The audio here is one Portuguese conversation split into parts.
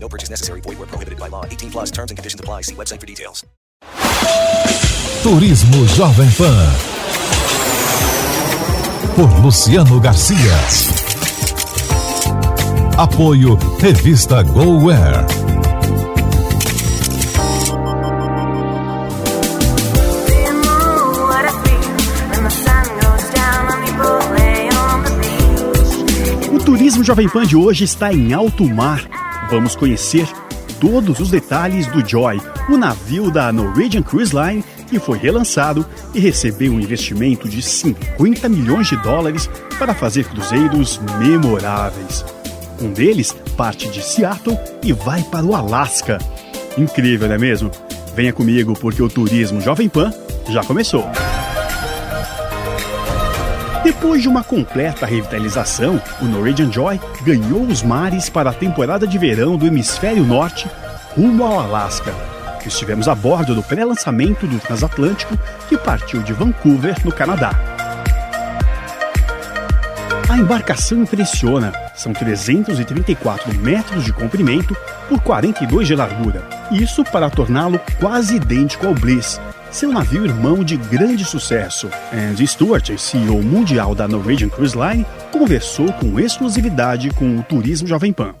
No purchase necessary. Void where prohibited by law. 18 plus terms and conditions apply. See website for details. Turismo Jovem Pan. Por Luciano Garcia. Apoio Revista GoWare. O Turismo Jovem Pan de hoje está em alto mar. Vamos conhecer todos os detalhes do Joy, o navio da Norwegian Cruise Line que foi relançado e recebeu um investimento de 50 milhões de dólares para fazer cruzeiros memoráveis. Um deles parte de Seattle e vai para o Alasca. Incrível, não é mesmo? Venha comigo porque o Turismo Jovem Pan já começou. Depois de uma completa revitalização, o Norwegian Joy ganhou os mares para a temporada de verão do hemisfério norte rumo ao Alasca. Estivemos a bordo do pré-lançamento do transatlântico que partiu de Vancouver, no Canadá. A embarcação impressiona. São 334 metros de comprimento por 42 de largura. Isso para torná-lo quase idêntico ao Bliss, seu navio irmão de grande sucesso. Andy Stewart, CEO mundial da Norwegian Cruise Line, conversou com exclusividade com o Turismo Jovem Pan.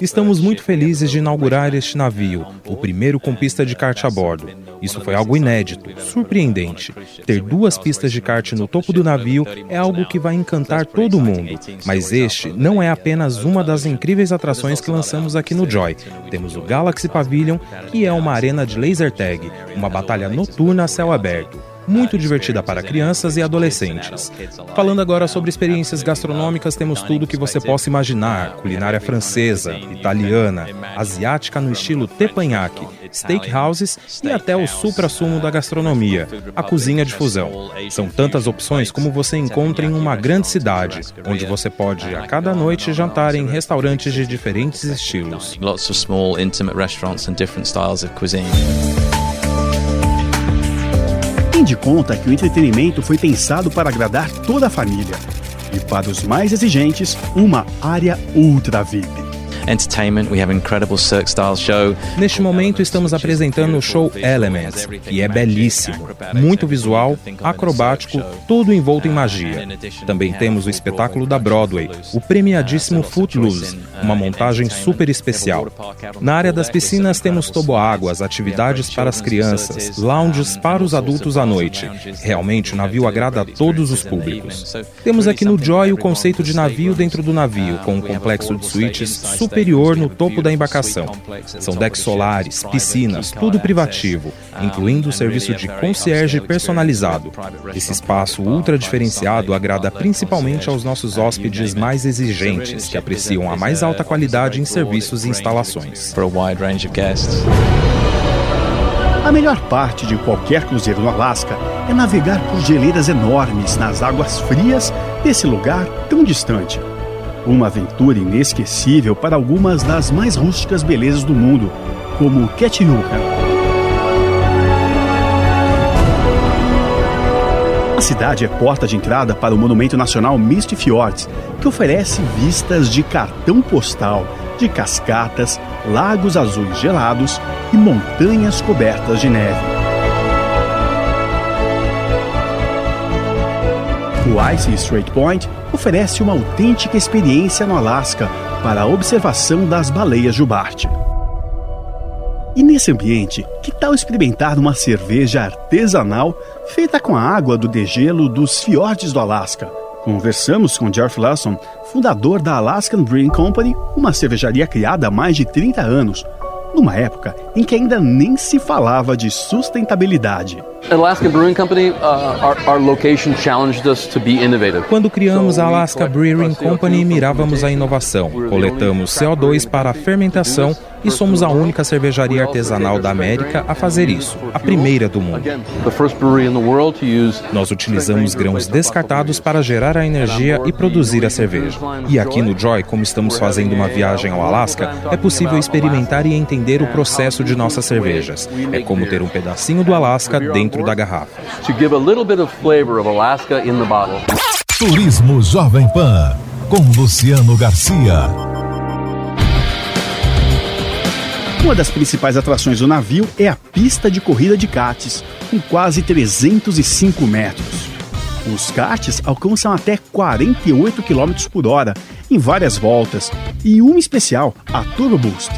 Estamos muito felizes de inaugurar este navio, o primeiro com pista de kart a bordo. Isso foi algo inédito, surpreendente. Ter duas pistas de kart no topo do navio é algo que vai encantar todo mundo. Mas este não é apenas uma das incríveis atrações que lançamos aqui no Joy. Temos o Galaxy Pavilion, que é uma arena de laser tag, uma batalha noturna a céu aberto muito divertida para crianças e adolescentes. Falando agora sobre experiências gastronômicas, temos tudo que você possa imaginar: culinária francesa, italiana, asiática no estilo teppanyaki, steakhouses e até o supra-sumo da gastronomia, a cozinha de fusão. São tantas opções como você encontra em uma grande cidade, onde você pode a cada noite jantar em restaurantes de diferentes estilos. Lots of small, intimate restaurants and different styles of cuisine. Tem de conta que o entretenimento foi pensado para agradar toda a família. E para os mais exigentes, uma área ultra VIP. Entertainment. We have incredible Cirque style show. Neste momento estamos apresentando o show Elements, que é belíssimo, muito visual, acrobático, tudo envolto em magia. Também temos o espetáculo da Broadway, o premiadíssimo Footloose, uma montagem super especial. Na área das piscinas temos toboáguas, atividades para as crianças, lounges para os adultos à noite. Realmente o navio agrada a todos os públicos. Temos aqui no Joy o conceito de navio dentro do navio, com um complexo de suítes super superior no topo da embarcação. São decks solares, piscinas, tudo privativo, incluindo o serviço de concierge personalizado. Esse espaço ultra diferenciado agrada principalmente aos nossos hóspedes mais exigentes, que apreciam a mais alta qualidade em serviços e instalações. A melhor parte de qualquer cruzeiro no Alasca é navegar por geleiras enormes nas águas frias desse lugar tão distante. Uma aventura inesquecível para algumas das mais rústicas belezas do mundo, como Ketchiuka. A cidade é porta de entrada para o Monumento Nacional Misty Fjords, que oferece vistas de cartão postal, de cascatas, lagos azuis gelados e montanhas cobertas de neve. O Icy Strait Point oferece uma autêntica experiência no Alasca para a observação das baleias jubarte. E nesse ambiente, que tal experimentar uma cerveja artesanal feita com a água do degelo dos fiordes do Alasca? Conversamos com Jeff Lawson, fundador da Alaskan Brewing Company, uma cervejaria criada há mais de 30 anos, numa época em que ainda nem se falava de sustentabilidade. Alaska Brewing Company, uh, our, our location challenged us to be innovative. Quando criamos a Alaska Brewing Company, mirávamos a inovação. Coletamos CO2 para a fermentação e somos a única cervejaria artesanal da América a fazer isso, a primeira do mundo. Nós utilizamos grãos descartados para gerar a energia e produzir a cerveja. E aqui no Joy, como estamos fazendo uma viagem ao Alasca, é possível experimentar e entender o processo de nossas cervejas. É como ter um pedacinho do Alasca dentro da garrafa. Turismo Jovem Pan com Luciano Garcia. Uma das principais atrações do navio é a pista de corrida de karts, com quase 305 metros. Os karts alcançam até 48 km por hora em várias voltas e uma especial, a Turbo Boost.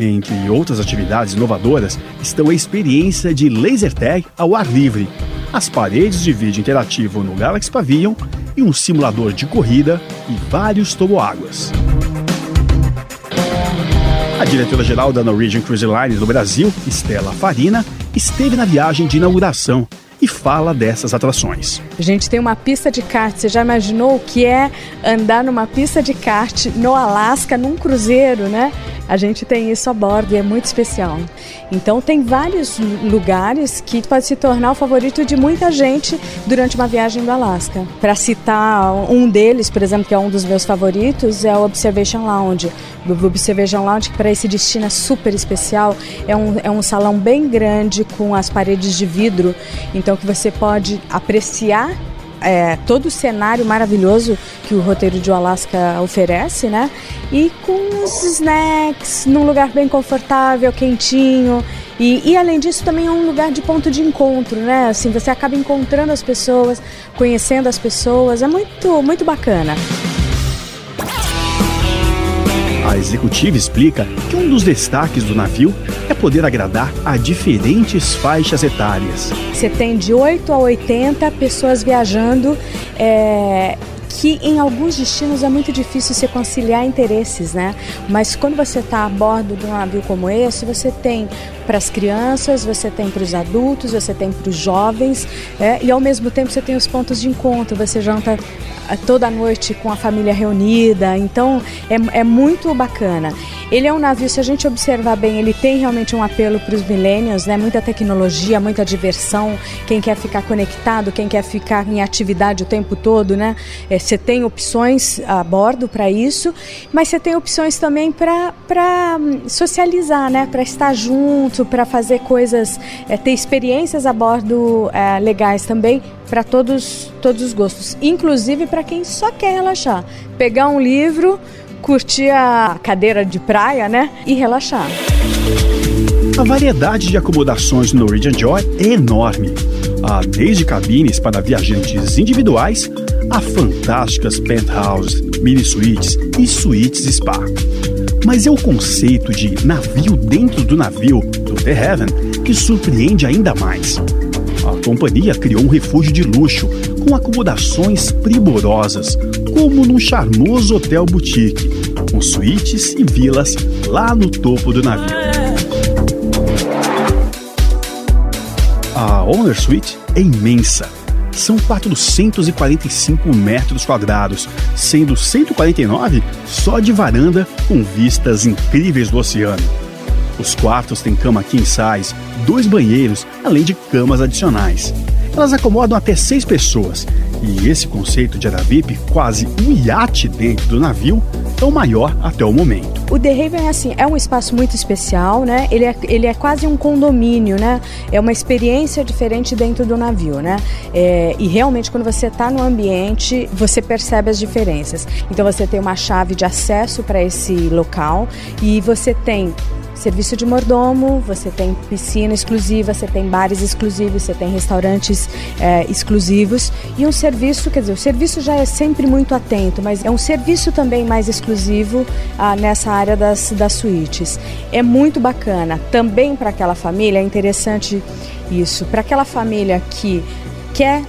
Entre outras atividades inovadoras estão a experiência de laser tag ao ar livre, as paredes de vídeo interativo no Galaxy Pavilion e um simulador de corrida e vários toboáguas. A diretora-geral da Norwegian Cruise Line do Brasil, Estela Farina, esteve na viagem de inauguração e fala dessas atrações. A gente tem uma pista de kart. Você já imaginou o que é andar numa pista de kart no Alasca, num cruzeiro, né? A gente tem isso a bordo e é muito especial. Então tem vários lugares que pode se tornar o favorito de muita gente durante uma viagem do Alasca. Para citar um deles, por exemplo, que é um dos meus favoritos, é o Observation Lounge. O Observation Lounge, que para esse destino é super especial, é um, é um salão bem grande com as paredes de vidro, então que você pode apreciar é, todo o cenário maravilhoso que o roteiro de Alaska oferece, né? E com os snacks num lugar bem confortável, quentinho. E, e, além disso também é um lugar de ponto de encontro, né? Assim, você acaba encontrando as pessoas, conhecendo as pessoas, é muito, muito bacana. A executiva explica que um dos destaques do navio é poder agradar a diferentes faixas etárias. Você tem de 8 a 80 pessoas viajando. É que em alguns destinos é muito difícil se conciliar interesses, né? Mas quando você está a bordo de um navio como esse, você tem para as crianças, você tem para os adultos, você tem para os jovens, é? e ao mesmo tempo você tem os pontos de encontro. Você janta toda noite com a família reunida, então é, é muito bacana. Ele é um navio, se a gente observar bem, ele tem realmente um apelo para os millennials, né? Muita tecnologia, muita diversão. Quem quer ficar conectado, quem quer ficar em atividade o tempo todo, né? É, você tem opções a bordo para isso, mas você tem opções também para hum, socializar, né? Para estar junto, para fazer coisas, é, ter experiências a bordo é, legais também para todos, todos os gostos, inclusive para quem só quer relaxar. Pegar um livro, curtir a cadeira de praia, né? E relaxar. A variedade de acomodações no Norwegian Joy é enorme. Há desde cabines para viajantes individuais a fantásticas penthouses, mini suítes e suítes spa. Mas é o conceito de navio dentro do navio, do The Heaven, que surpreende ainda mais. A companhia criou um refúgio de luxo com acomodações primorosas, como num charmoso hotel boutique, com suítes e vilas lá no topo do navio. A Owner Suite é imensa. São 445 metros quadrados, sendo 149 só de varanda com vistas incríveis do oceano. Os quartos têm cama king size, dois banheiros, além de camas adicionais. Elas acomodam até seis pessoas, e esse conceito de Aravip, quase um iate dentro do navio, é o maior até o momento. O The Haven é assim, é um espaço muito especial, né? Ele é, ele é quase um condomínio, né? É uma experiência diferente dentro do navio, né? É, e realmente quando você está no ambiente, você percebe as diferenças. Então você tem uma chave de acesso para esse local e você tem serviço de mordomo, você tem piscina exclusiva, você tem bares exclusivos, você tem restaurantes é, exclusivos e um serviço, quer dizer, o serviço já é sempre muito atento, mas é um serviço também mais exclusivo ah, nessa área das, das suítes. É muito bacana. Também para aquela família, é interessante isso, para aquela família que quer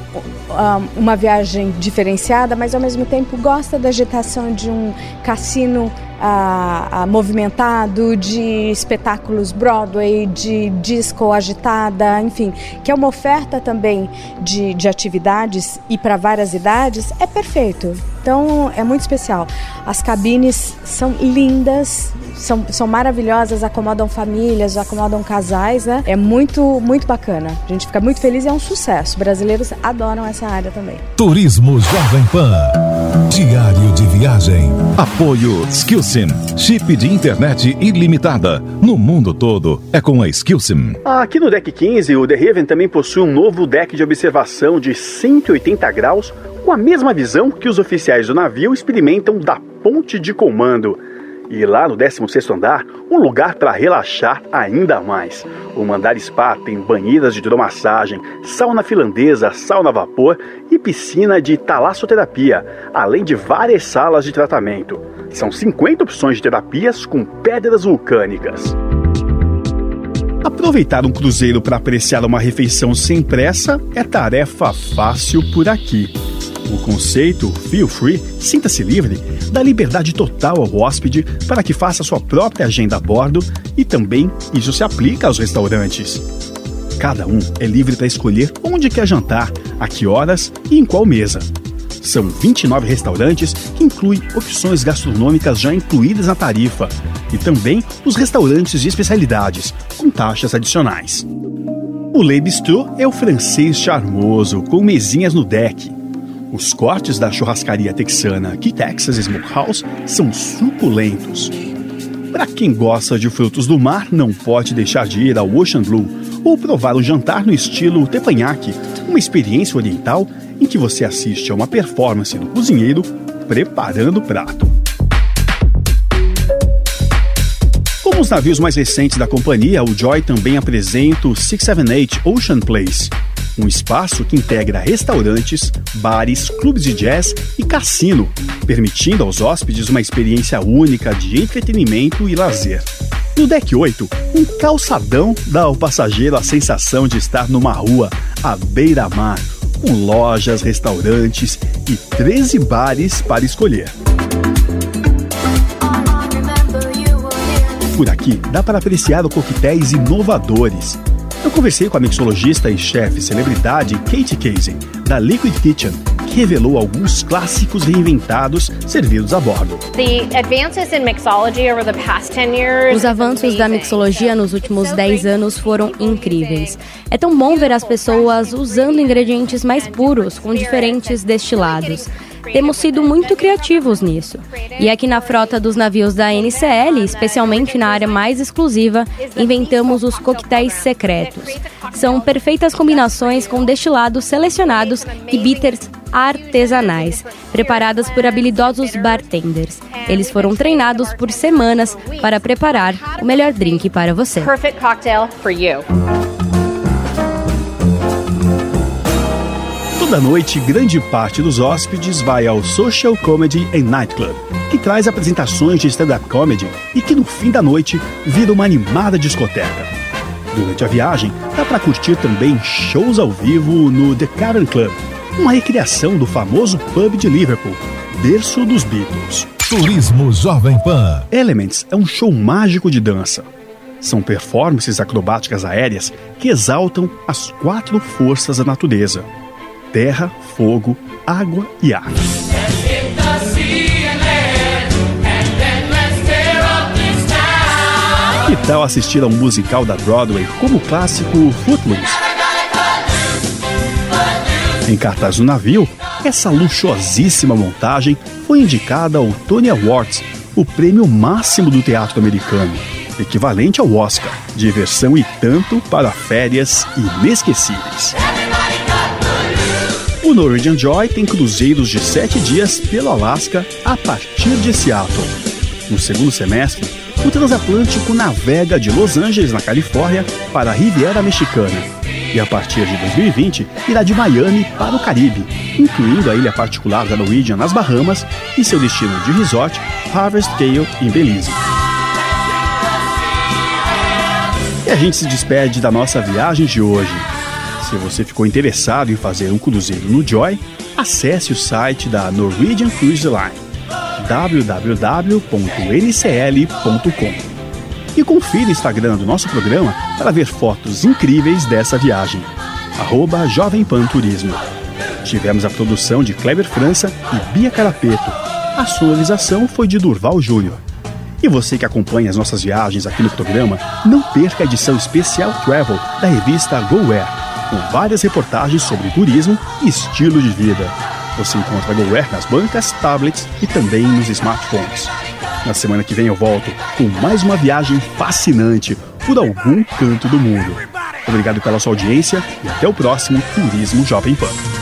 um, uma viagem diferenciada, mas ao mesmo tempo gosta da agitação de um cassino a, movimentado, de espetáculos Broadway, de disco agitada, enfim, que é uma oferta também de, de atividades e para várias idades, é perfeito. Então é muito especial. As cabines são lindas, são, são maravilhosas, acomodam famílias, acomodam casais, né? É muito, muito bacana. A gente fica muito feliz e é um sucesso. Brasileiros adoram essa área também. Turismo Jovem Pan. Diário de viagem. Apoio Skillsim. Chip de internet ilimitada. No mundo todo é com a Skillsim. Aqui no deck 15, o The Haven também possui um novo deck de observação de 180 graus com a mesma visão que os oficiais do navio experimentam da ponte de comando. E lá no 16º andar, um lugar para relaxar ainda mais. O Mandar Spa tem banheiras de hidromassagem, sauna finlandesa, sauna a vapor e piscina de talassoterapia, além de várias salas de tratamento. São 50 opções de terapias com pedras vulcânicas. Aproveitar um cruzeiro para apreciar uma refeição sem pressa é tarefa fácil por aqui. O conceito Feel Free, sinta-se livre, dá liberdade total ao hóspede para que faça sua própria agenda a bordo e também isso se aplica aos restaurantes. Cada um é livre para escolher onde quer jantar, a que horas e em qual mesa. São 29 restaurantes que incluem opções gastronômicas já incluídas na tarifa e também os restaurantes de especialidades, com taxas adicionais. O Le Bistrot é o francês charmoso, com mesinhas no deck, os cortes da churrascaria texana Key Texas Smokehouse são suculentos. Para quem gosta de frutos do mar, não pode deixar de ir ao Ocean Blue ou provar um jantar no estilo teppanyaki, uma experiência oriental em que você assiste a uma performance do cozinheiro preparando o prato. Como os navios mais recentes da companhia, o Joy também apresenta o 678 Ocean Place, um espaço que integra restaurantes, bares, clubes de jazz e cassino, permitindo aos hóspedes uma experiência única de entretenimento e lazer. No deck 8, um calçadão dá ao passageiro a sensação de estar numa rua à beira-mar, com lojas, restaurantes e 13 bares para escolher. Por aqui dá para apreciar coquetéis inovadores, eu conversei com a mixologista e chefe celebridade Kate Casey, da Liquid Kitchen, que revelou alguns clássicos reinventados servidos a bordo. Os avanços da mixologia nos últimos 10 anos foram incríveis. É tão bom ver as pessoas usando ingredientes mais puros com diferentes destilados. Temos sido muito criativos nisso. E aqui na frota dos navios da NCL, especialmente na área mais exclusiva, inventamos os coquetéis secretos. São perfeitas combinações com destilados selecionados e bitters artesanais, preparadas por habilidosos bartenders. Eles foram treinados por semanas para preparar o melhor drink para você. Perfect cocktail for you. Toda noite, grande parte dos hóspedes vai ao Social Comedy and Nightclub, que traz apresentações de stand-up comedy e que no fim da noite vira uma animada discoteca. Durante a viagem, dá para curtir também shows ao vivo no The Cavern Club, uma recriação do famoso pub de Liverpool, berço dos Beatles. Turismo Jovem Pan. Elements é um show mágico de dança. São performances acrobáticas aéreas que exaltam as quatro forças da natureza terra, fogo, água e ar. Que tal assistir a um musical da Broadway como o clássico Footloose? Em cartaz no navio, essa luxuosíssima montagem foi indicada ao Tony Awards, o prêmio máximo do teatro americano, equivalente ao Oscar, diversão e tanto para férias inesquecíveis. O Norwegian Joy tem cruzeiros de sete dias pelo Alasca a partir de Seattle. No segundo semestre, o transatlântico navega de Los Angeles, na Califórnia, para a Riviera Mexicana e a partir de 2020 irá de Miami para o Caribe, incluindo a ilha particular da Norwegian nas Bahamas e seu destino de resort, Harvest Cale, em Belize. E a gente se despede da nossa viagem de hoje. Se você ficou interessado em fazer um cruzeiro no Joy, acesse o site da Norwegian Cruise Line www.ncl.com. E confira o Instagram do nosso programa para ver fotos incríveis dessa viagem. Arroba Jovem Pan Turismo. Tivemos a produção de Kleber França e Bia Carapeto. A sonorização foi de Durval Júnior. E você que acompanha as nossas viagens aqui no programa, não perca a edição especial Travel da revista GoWare, com várias reportagens sobre turismo e estilo de vida. Você encontra GoWare nas bancas, tablets e também nos smartphones. Na semana que vem eu volto com mais uma viagem fascinante por algum canto do mundo. Obrigado pela sua audiência e até o próximo Turismo Jovem Pan.